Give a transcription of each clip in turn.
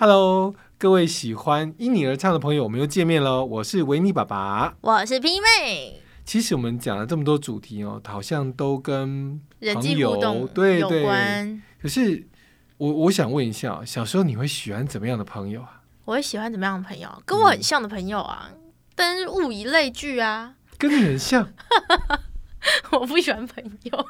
Hello，各位喜欢因你而唱的朋友，我们又见面喽！我是维尼爸爸。我是 P 妹，其实我们讲了这么多主题哦，好像都跟人际互动有对有关。可是我我想问一下，小时候你会喜欢怎么样的朋友啊？我会喜欢怎么样的朋友？跟我很像的朋友啊，但是物以类聚啊。跟你很像，我不喜欢朋友，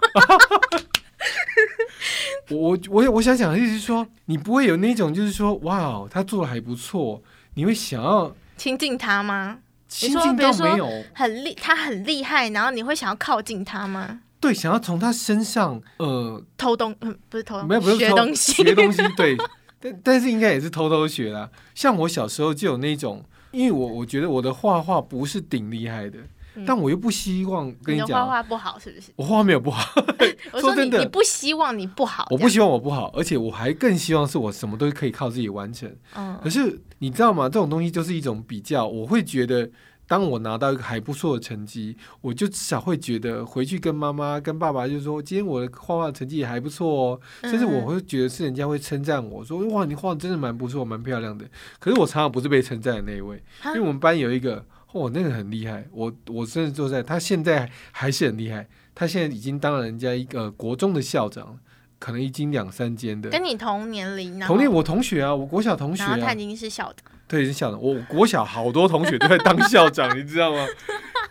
我我我我想讲的意思是说，你不会有那种就是说，哇哦，他做的还不错，你会想要亲近他吗？亲近到没有？很厉，他很厉害，然后你会想要靠近他吗？对，想要从他身上呃偷东，嗯，不是偷东，没有，不是偷学东西，学东西，对，但但是应该也是偷偷学啦。像我小时候就有那种，因为我我觉得我的画画不是顶厉害的，嗯但我又不希望跟你的讲，画画不好是不是？我画画没有不好，我说真的你你不希望你不好，我不希望我不好，而且我还更希望是我什么都可以靠自己完成。嗯，可嗯，是你知道吗？这种东西就是一种比较，我会觉得。当我拿到一个还不错的成绩，我就至少会觉得回去跟妈妈、跟爸爸就说，今天我的画画成绩也还不错哦。甚至我嗯会觉得是人家会称赞我说，哇，你画的真的蛮不错，蛮漂亮的。可是我常常不是被称赞的那一位，因为我们班有一个，哦，那个很厉害，我我真的坐在他现在还是很厉害，他现在已经当了人家一个国中的校长，可能已经两三间的。跟你同年龄，同年我同学啊，我国小同学啊然后他已，经是校长，对，是校长。我国小好多同学都在当校长，你知道吗？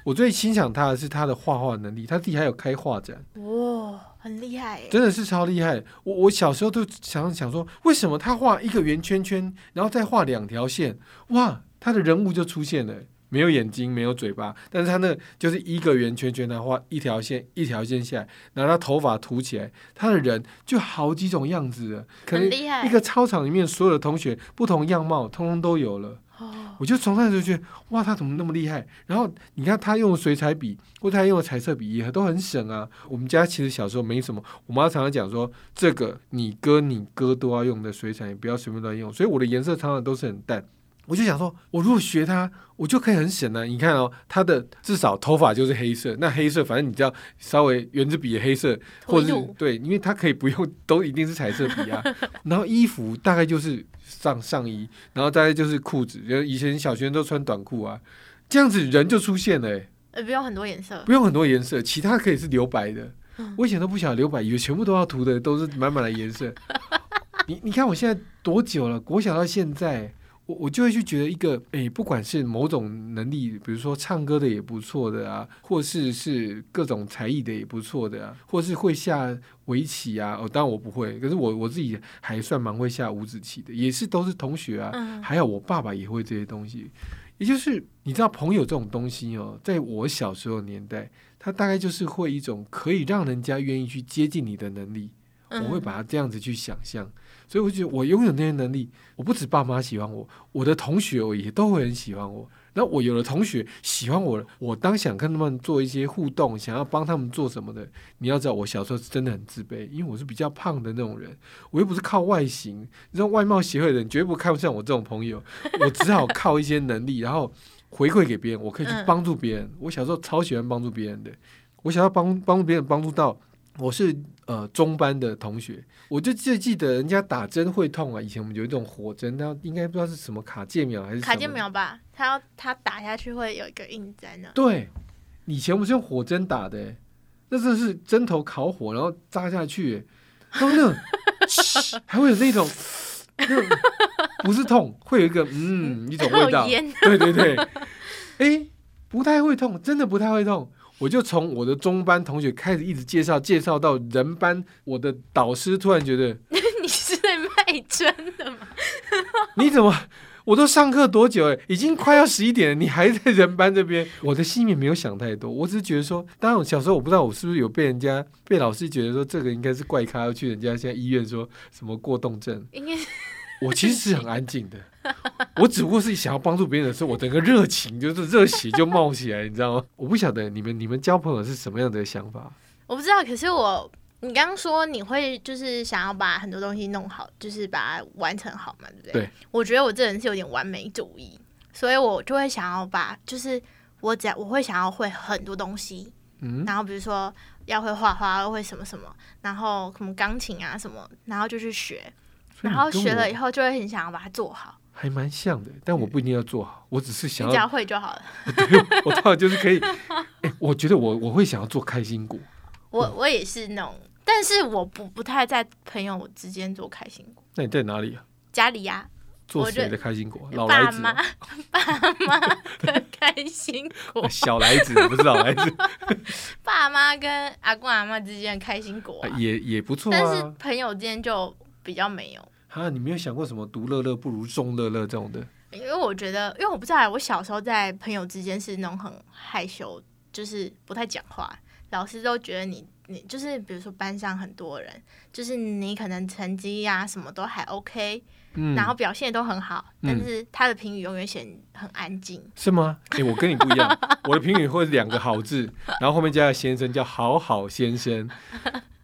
我最欣赏他的是他的画画能力，他自己还有开画展。哇，很厉害耶，真的是超厉害。我我小时候都想想说，为什么他画一个圆圈圈，然后再画两条线，哇，他的人物就出现了。没有眼睛，没有嘴巴，但是他那就是一个圆圈圈，然后画一条线，一条线下来，然后他头发涂起来，他的人就好几种样子了。可能一个操场里面所有的同学不同样貌，通通都有了。哦，我就从那时候觉得，哇，他怎么那么厉害？然后你看他用水彩笔，或者他用的彩色笔也都很省啊。我们家其实小时候没什么，我妈常常讲说，这个你哥你哥都要用的水彩，你不要随便乱用。所以我的颜色常常都是很淡。我就想说，我如果学他，我就可以很省啊。你看哦，他的至少头发就是黑色，那黑色反正你只要稍微圆珠笔的黑色，或者是对，因为他可以不用，都一定是彩色笔啊。然后衣服大概就是上上衣，然后大概就是裤子，就以前小学生都穿短裤啊，这样子人就出现了、欸，呃，不用很多颜色，不用很多颜色，其他可以是留白的嗯。我以前都不晓得留白，以为全部都要涂的都是满满的颜色。你你看我现在多久了？国小到现在。我我就会去觉得一个，诶，不管是某种能力，比如说唱歌的也不错的啊，或是是各种才艺的也不错的啊，或是会下围棋啊，哦，当然我不会，可是我我自己还算蛮会下五子棋的，也是都是同学啊，嗯，还有我爸爸也会这些东西，也就是你知道朋友这种东西哦，在我小时候年代，他大概就是会一种可以让人家愿意去接近你的能力，嗯我会把它这样子去想象，所以我觉得我拥有那些能力，我不止爸妈喜欢我，我的同学我也都会很喜欢我。那我有了同学喜欢我了，我当想跟他们做一些互动，想要帮他们做什么的，你要知道，我小时候是真的很自卑，因为我是比较胖的那种人，我又不是靠外形，你知道外貌协会的人绝不看不上我这种朋友，我只好靠一些能力，然后回馈给别人，我可以去嗯帮助别人。我小时候超喜欢帮助别人的，我想要帮帮助别人，帮助到我是呃中班的同学，我就记记得人家打针会痛啊，以前我们有一种火针，那应该不知道是什么卡介苗还是卡介苗吧，它要它打下去会有一个印在那，对，以前我们是用火针打的欸，那真的是针头烤火，然后扎下去欸，然后那种 还会有那种那种不是痛，会有一个嗯一种味道。对对对，哎，不太会痛，真的不太会痛。我就从我的中班同学开始一直介绍，介绍到人班，我的导师突然觉得 你是在卖针的吗？你怎么？我都上课多久哎，已经快要十一点了，你还在人班这边。我的心里面没有想太多，我只是觉得说，当然我小时候我不知道我是不是有被人家被老师觉得说这个应该是怪咖，要去人家现在医院说什么过动症。应该我其实是很安静的，我只不过是想要帮助别人的时候，我整个热情就是热血就冒起来，你知道吗？我不晓得你们你们交朋友是什么样的想法。我不知道，可是我你刚刚说你会就是想要把很多东西弄好，就是把它完成好嘛，对不对？对。我觉得我这人是有点完美主义，所以我就会想要把，就是我只要我会想要会很多东西，嗯，然后比如说要会画画，会什么什么，然后什么钢琴啊什么，然后就去学。然后学了以后就会很想要把它做好，还蛮像的，但我不一定要做好，我只是想要，只要会就好了。我当然就是可以。哎、我觉得我我会想要做开心果。我我也是那种，但是我不不太在朋友之间做开心果，那你在哪里啊？家里呀、做谁的开心果？老来子爸妈哦、爸妈的开心果，小来子不是老来子，爸妈跟阿公阿妈之间的开心果、啊，也也不错但是啊。朋友之间就比较没有。啊，你没有想过什么独乐乐不如众乐乐这种的？因为我觉得，因为我不知道，我小时候在朋友之间是那种很害羞，就是不太讲话，老师都觉得你你就是比如说班上很多人，就是你可能成绩呀、什么都还 OK，、嗯，然后表现都很好，嗯但是他的评语永远显很安静。是吗？哎、我跟你不一样，我的评语会两个好字，然后后面加个先生，叫好好先生。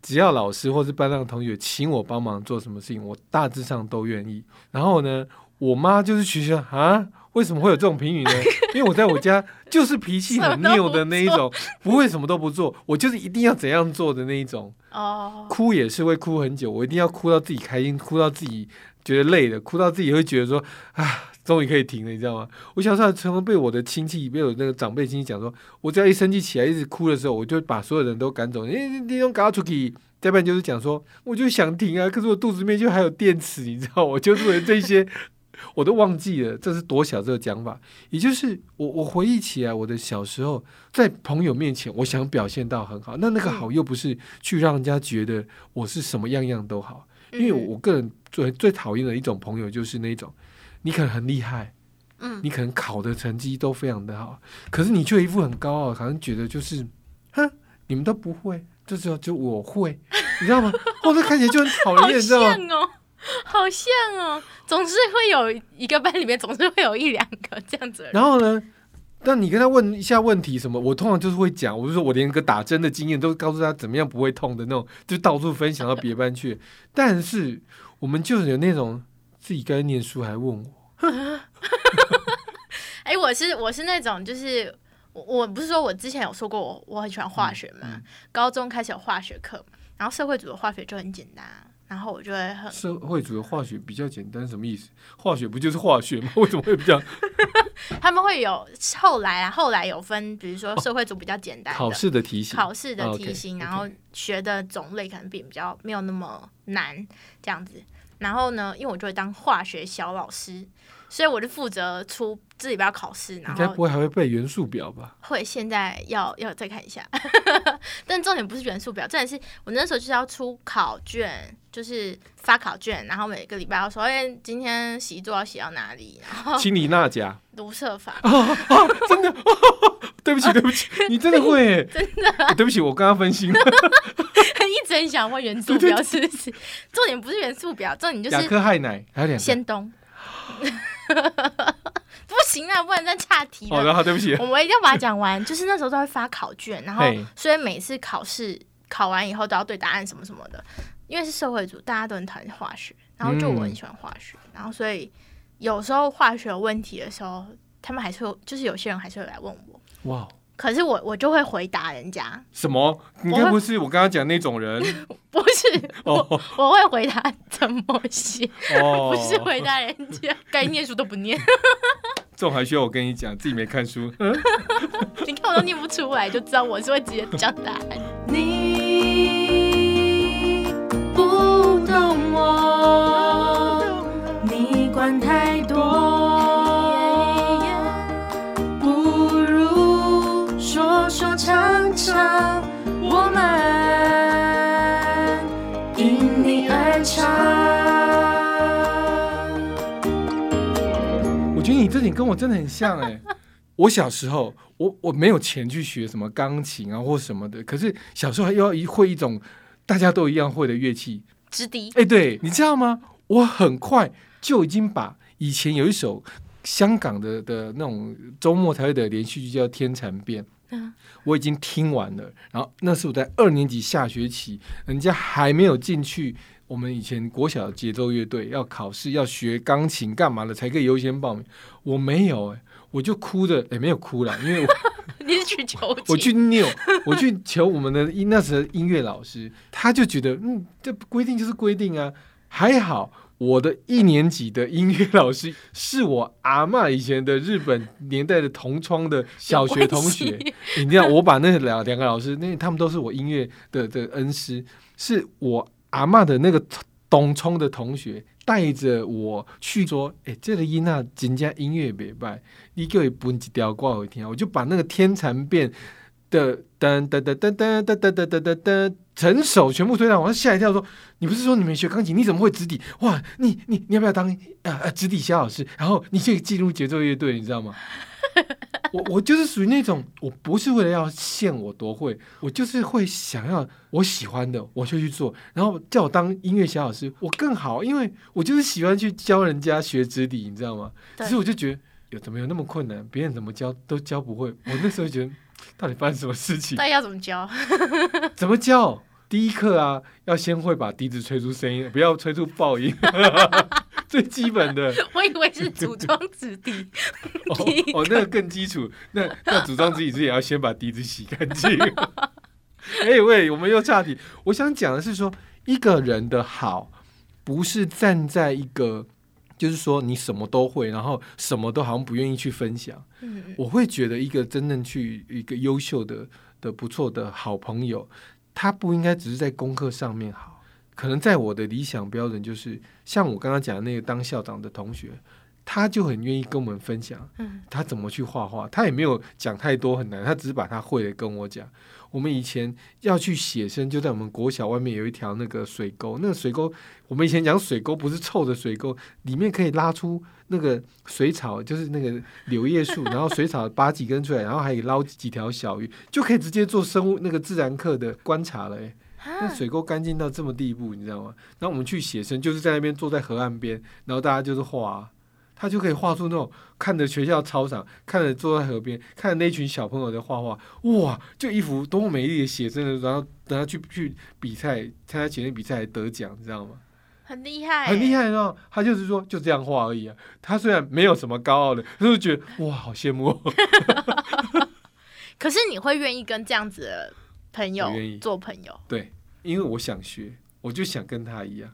只要老师或是班上的同学请我帮忙做什么事情，我大致上都愿意。然后呢，我妈就是学校啊，为什么会有这种评语呢？因为我在我家就是脾气很拗的那一种，不会什么都不做，我就是一定要怎样做的那一种。哦，哭也是会哭很久，我一定要哭到自己开心，哭到自己觉得累的，哭到自己会觉得说啊，终于可以停了，你知道吗？我小时候常常被我的亲戚，被我那个长辈亲戚讲说，我只要一生气起来，一直哭的时候，我就把所有人都赶走，你，你用搞出去。再不然就是讲说，我就想停啊，可是我肚子里面就还有电池，你知道，我就是为了这些，我都忘记了，这是多小这个讲法。也就是我我回忆起来，我的小时候在朋友面前，我想表现到很好，那那个好又不是去让人家觉得我是什么样样都好，因为嗯我个人最最讨厌的一种朋友就是那种，你可能很厉害，嗯你可能考的成绩都非常的好，可是你却一副很高傲，好像觉得就是，哼，你们都不会，这时候就我会，你知道吗？或者看起来就很讨好厌，你知道吗？哦，好像哦，总是会有一个班里面总是会有一两个这样子。然后呢？但你跟他问一下问题什么，我通常就是会讲，我就说我连个打针的经验都告诉他怎么样不会痛的那种，就到处分享到别班去。但是我们就是有那种自己该念书还问我，哎、我是我是那种就是。我我不是说我之前有说过我我很喜欢化学嘛，嗯高中开始有化学课，然后社会组的化学就很简单啊，然后我就会很社会组的化学比较简单，什么意思？化学不就是化学吗？为什么会比较 他们会有后来啊，后来有分，比如说社会组比较简单的、考试的题型？考试的哦题型然后学的种类可能比比较没有那么难这样子。然后呢，因为我就会当化学小老师，所以我就负责出这礼拜要考试，然后应该不会还会背元素表吧？会现在要要再看一下，但重点不是元素表，重点是我那时候就是要出考卷，就是发考卷，然后每个礼拜要说，哎、今天习作要写到哪里，然后清理钠钾，读设法，对不起，对不起，你真的会耶，真的、对不起，我刚刚分心了。一直很想问元素表是不是？重点不是元素表，重点就亚是克氦奶还有两个。先东。不行啊，不能再岔题了。好的，好，对不起。我们一定要把它讲完。就是那时候都会发考卷，然后所以每次考试考完以后都要对答案什么什么的。因为是社会组，大家都很讨厌化学，然后就我很喜欢化学，然后所以有时候化学有问题的时候，他们还是会，就是有些人还是会来问我，哇，可是我我就会回答人家，什么？你该不是我刚刚讲那种人 不是哦我会回答怎么写，哦？不是回答人家 该念书都不念。这种还需要我跟你讲，自己没看书。你看我都念不出来，就知道我是会直接讲答案。你不懂我，你管太多，跟我真的很像哎。我小时候，我我没有钱去学什么钢琴啊或什么的，可是小时候又要一会一种大家都一样会的乐器。哎，对，你知道吗？我很快就已经把以前有一首香港的的那种周末才会的连续剧叫《天蚕变》，嗯我已经听完了。然后那是我在二年级下学期，人家还没有进去。我们以前国小的节奏乐队要考试要学钢琴干嘛的才可以优先报名，我没有哎、我就哭着也没有哭了，因为我去求情？我去拗，我去求我们的音那时候音乐老师，他就觉得嗯，这规定就是规定啊。还好我的一年级的音乐老师是我阿嬷以前的日本年代的同窗的小学同学。你知道，我把那两两个老师，那他们都是我音乐的的恩师，是我阿嬷的那个东冲的同学带着我去说，哎、这个伊娜人家音乐没败，你给我分一条挂我听，我就把那个天蚕变的噔噔噔噔噔噔噔噔噔噔噔整首全部推到，我吓一跳说，你不是说你没学钢琴，你怎么会指底？哇，你你你要不要当呃呃指底小老师？然后你去进入节奏乐队，你知道吗？我我就是属于那种，我不是为了要现我多会，我就是会想要我喜欢的我就去做，然后叫我当音乐小老师，我更好，因为我就是喜欢去教人家学指底，你知道吗？其实我就觉得有怎么有那么困难，别人怎么教都教不会，我那时候觉得到底发生什么事情？那要怎么教？怎么教？第一课啊，要先会把笛子吹出声音，不要吹出爆音，最基本的。我以为是组装纸笛。哦哦，那个更基础。那那组装自己之前要先把笛子洗干净。哎、喂，我们又岔题。我想讲的是说，一个人的好，不是站在一个，就是说你什么都会，然后什么都好像不愿意去分享。嗯，我会觉得一个真正去一个优秀的的不错的好朋友，他不应该只是在功课上面好，可能在我的理想标准就是像我刚刚讲的那个当校长的同学，他就很愿意跟我们分享嗯他怎么去画画，他也没有讲太多很难，他只是把他会的跟我讲。我们以前要去写生，就在我们国小外面有一条那个水沟，那个水沟，我们以前讲水沟不是臭的水沟，里面可以拉出那个水草，就是那个柳叶树，然后水草拔几根出来，然后还可以捞几条小鱼，就可以直接做生物那个自然课的观察了、欸。那啊水沟干净到这么地步，你知道吗？然后我们去写生，就是在那边坐在河岸边，然后大家就是画啊、他就可以画出那种看着学校操场，看着坐在河边，看着那群小朋友在画画，哇，就一幅多么美丽的写生的，然后等他去去比赛，参加写生比赛还得奖，你知道吗？很厉害，很厉。害哦。他就是说就这样画而已啊。他虽然没有什么高傲的，他就觉得哇，好羡慕、哦。可是你会愿意跟这样子的朋友愿意做朋友？对，因为我想学，我就想跟他一样。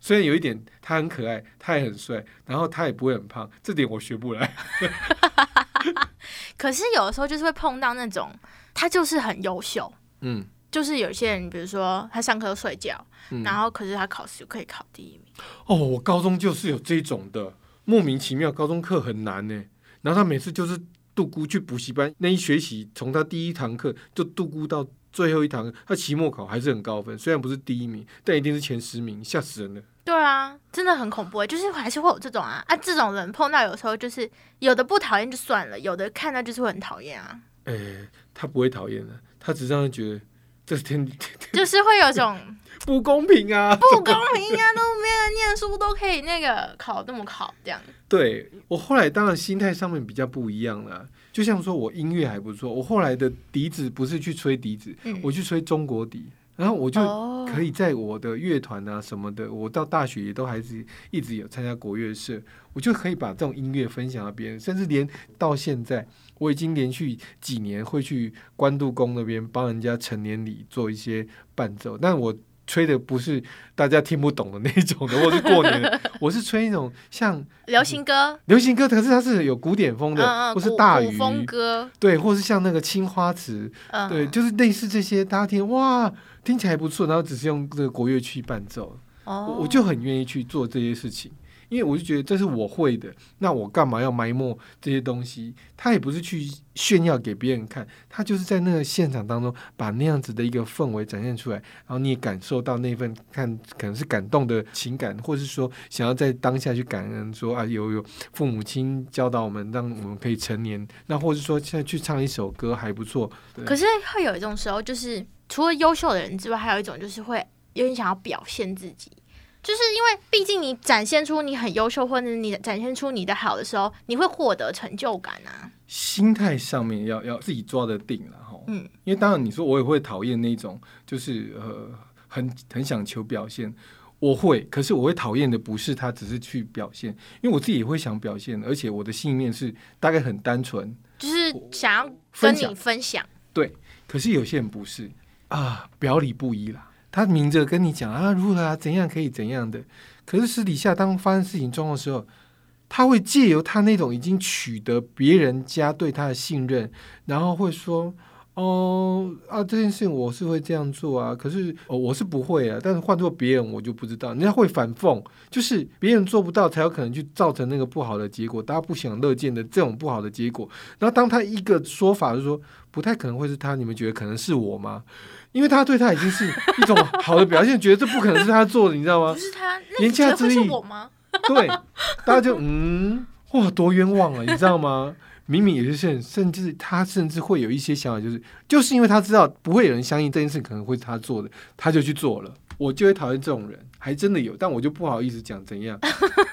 虽然有一点他很可爱，他也很帅，然后他也不会很胖，这点我学不来。可是有的时候就是会碰到那种他就是很优秀，嗯就是有些人，比如说他上课睡觉，嗯。然后可是他考试可以考第一名。哦，我高中就是有这种的，莫名其妙，高中课很难呢。然后他每次就是度孤去补习班，那一学期从他第一堂课就度孤到最后一堂，他期末考还是很高分，虽然不是第一名，但一定是前十名，吓死人了。对啊，真的很恐怖欸，就是还是会有这种啊啊，这种人碰到有时候就是有的不讨厌就算了，有的看到就是会很讨厌啊，哎，他不会讨厌的，他只是让人觉得这是天就是会有种不公平啊！不公平啊，念书都可以那个考这么考这样。对我后来当然心态上面比较不一样了，就像说我音乐还不错，我后来的笛子不是去吹笛子，嗯，我去吹中国笛，然后我就哦可以在我的乐团啊什么的，我到大学也都还是一直有参加国乐社，我就可以把这种音乐分享到别人，甚至连到现在，我已经连续几年会去关渡宫那边帮人家成年礼做一些伴奏，但我。吹的不是大家听不懂的那种的，或是过年的，我是吹那种像流行歌，流行歌，可是它是有古典风的，嗯嗯，或是大鱼，风歌，对，或是像那个青花瓷，嗯，对，就是类似这些，大家听哇，听起来不错，然后只是用这个国乐去伴奏，哦。我我就很愿意去做这些事情，因为我就觉得这是我会的，那我干嘛要埋没这些东西？他也不是去炫耀给别人看，他就是在那个现场当中把那样子的一个氛围展现出来，然后你也感受到那份看可能是感动的情感，或是说想要在当下去感恩说啊，有有父母亲教导我们，让我们可以成年，那或者说现在去唱一首歌还不错，可是会有一种时候，就是除了优秀的人之外，还有一种就是会有点想要表现自己，就是因为毕竟你展现出你很优秀，或者你展现出你的好的时候，你会获得成就感啊。心态上面要要自己抓得定了哈。嗯，因为当然你说我也会讨厌那种，就是呃很很想求表现，我会，可是我会讨厌的不是他只是去表现，因为我自己也会想表现，而且我的信念是大概很单纯，就是想要跟你分享，对可是有些人不是啊，表里不一啦。他明着跟你讲啊，如何啊，怎样可以怎样的，可是私底下当发生事情中的时候，他会借由他那种已经取得别人家对他的信任，然后会说。哦啊，这件事情我是会这样做啊，可是哦我是不会啊，但是换做别人我就不知道，人家会反讽，就是别人做不到才有可能去造成那个不好的结果，大家不想乐见的这种不好的结果。然后当他一个说法就是说不太可能会是他，你们觉得可能是我吗？因为他对他已经是一种好的表现，觉得这不可能是他做的，你知道吗 不？是他，言下之意我吗？对，大家就嗯，哇，多冤枉啊，你知道吗？明明有些人，甚至他甚至会有一些想法，就是就是因为他知道不会有人相信这件事可能会是他做的，他就去做了。我就会讨厌这种人，还真的有，但我就不好意思讲怎样，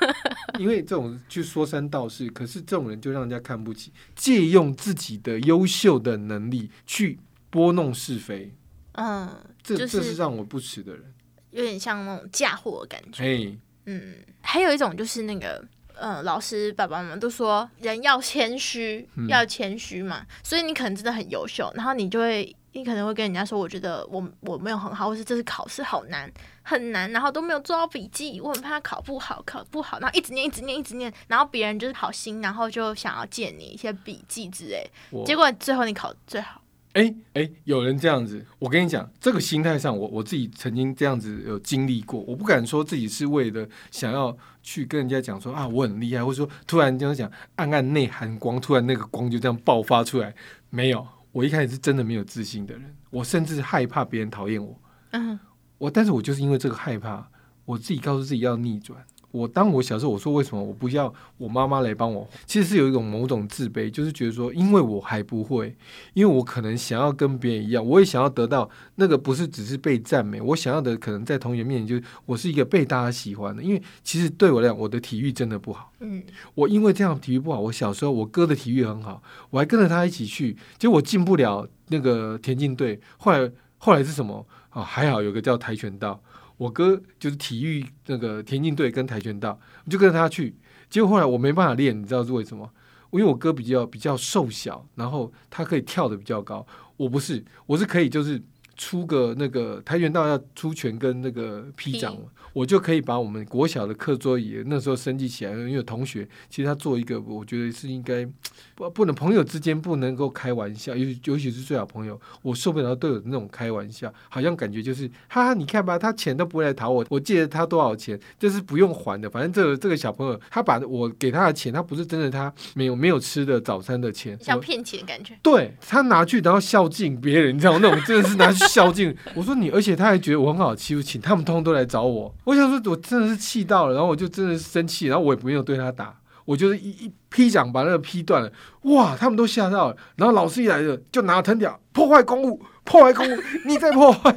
因为这种去说三道四，可是这种人就让人家看不起，借用自己的优秀的能力去拨弄是非，嗯，这、就是这是让我不耻的人。有点像那种嫁祸的感觉。嘿，嗯，还有一种就是那个，呃，老师爸爸妈妈都说人要谦虚，嗯。要谦虚嘛，所以你可能真的很优秀，然后你就会，你可能会跟人家说，我觉得我我没有很好，或是这次考试好难，很难，然后都没有做到笔记，我很怕考不好，考不好，然后一直念，一直念，一直念，然后别人就是好心，然后就想要借你一些笔记之类，结果最后你考最好，哎哎，有人这样子，我跟你讲，这个心态上，我我自己曾经这样子有经历过。我不敢说自己是为了想要去跟人家讲说啊我很厉害，或者说突然这样讲暗暗内含光，突然那个光就这样爆发出来。没有，我一开始是真的没有自信的人，我甚至害怕别人讨厌我。嗯，我但是我就是因为这个害怕，我自己告诉自己要逆转。我当我小时候我说为什么我不要我妈妈来帮我，其实是有一种某种自卑，就是觉得说因为我还不会，因为我可能想要跟别人一样，我也想要得到那个不是只是被赞美，我想要的可能在同学面前就是我是一个被大家喜欢的。因为其实对我来讲，我的体育真的不好，嗯，我因为这样体育不好，我小时候我哥的体育很好，我还跟着他一起去，结果我进不了那个田径队，后来后来是什么啊？还好有个叫跆拳道。我哥就是体育那个田径队跟跆拳道，我就跟着他去。结果后来我没办法练，你知道是为什么？因为我哥比较比较瘦小，然后他可以跳得比较高，我不是，我是可以就是出个那个跆拳道要出拳跟那个劈掌，我就可以把我们国小的课桌椅那时候升级起来。因为有同学其实他做一个，我觉得是应该不不能朋友之间不能够开玩笑，尤尤其是最好朋友，我受不了队友那种开玩笑，好像感觉就是哈哈，你看吧，他钱都不会来讨我，我借了他多少钱，就是不用还的。反正这个这个小朋友，他把我给他的钱，他不是真的他没有没有吃的早餐的钱，我像骗钱的感觉，对他拿去，然后孝敬别人，你知道那种真的是拿去孝敬。我说你，而且他还觉得我很好欺负，请他们通通都来找我。我想说，我真的是气到了，然后我就真的是生气，然后我也没有对他打，我就是一一劈掌把那个劈断了。哇，他们都吓到了。然后老师一来了，就拿藤条破坏公物，破坏公物，你再破坏，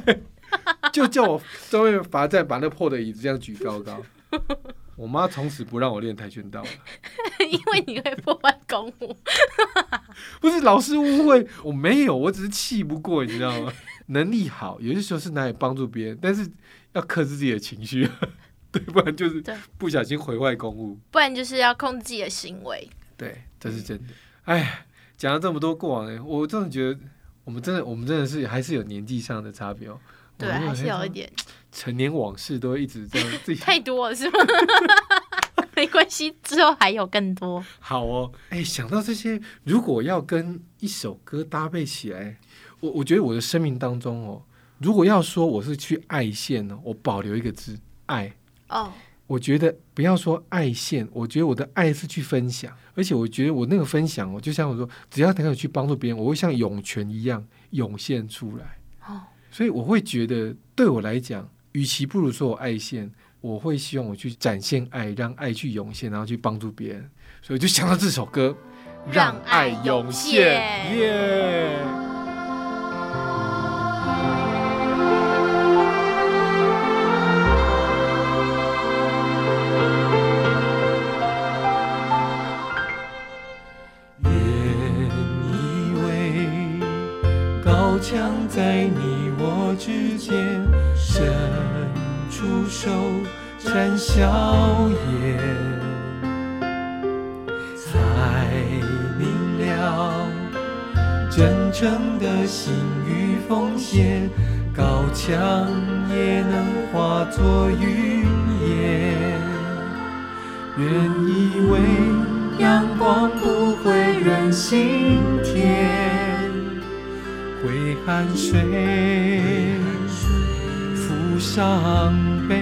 就叫我在外面罚站，把那破的椅子这样举高高。我妈从此不让我练跆拳道了。因为你会破坏公物，不是老师误会，我没有，我只是气不过，你知道吗？能力好，有些时候是难以帮助别人，但是要克制自己的情绪，对，不然就是不小心毁坏公物。不然就是要控制自己的行为。对，这是真的。哎，讲了这么多过往呢，我真的觉得我们真的，我们真的是还是有年纪上的差别哦。对，还是有一点成年往事都一直这样自己 太多了，是吗？没关系，之后还有更多。好哦，哎，想到这些，如果要跟一首歌搭配起来，我我觉得我的生命当中哦，如果要说我是去爱线呢，我保留一个字爱。哦，我觉得不要说爱线，我觉得我的爱是去分享，而且我觉得我那个分享哦，就像我说，只要能够去帮助别人，我会像涌泉一样涌现出来。哦，所以我会觉得，对我来讲，与其不如说我爱线，我会希望我去展现爱，让爱去涌现，然后去帮助别人。所以我就想到这首歌，让爱涌现心与奉献，高墙也能化作云烟。原以为阳光不会忍心甜，挥汗水浮上背，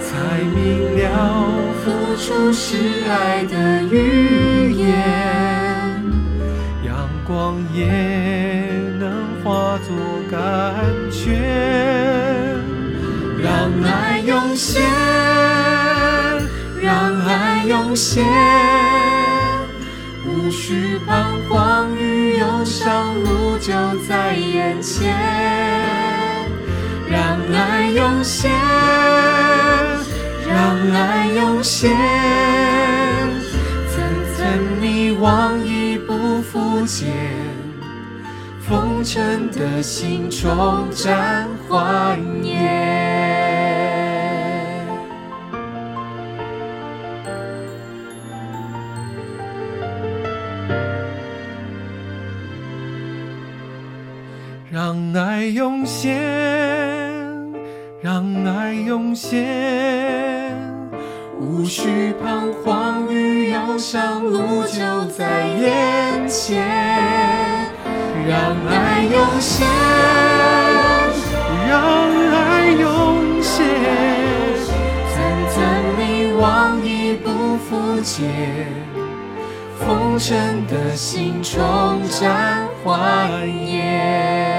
才明了付出是爱的语言，也能化作甘泉，让爱涌现，让爱涌现，无需彷徨与忧伤，路就在眼前，让爱涌现，让爱涌现，层层迷惘已不复见。风尘的心重展欢颜。见，风尘的心重绽欢颜。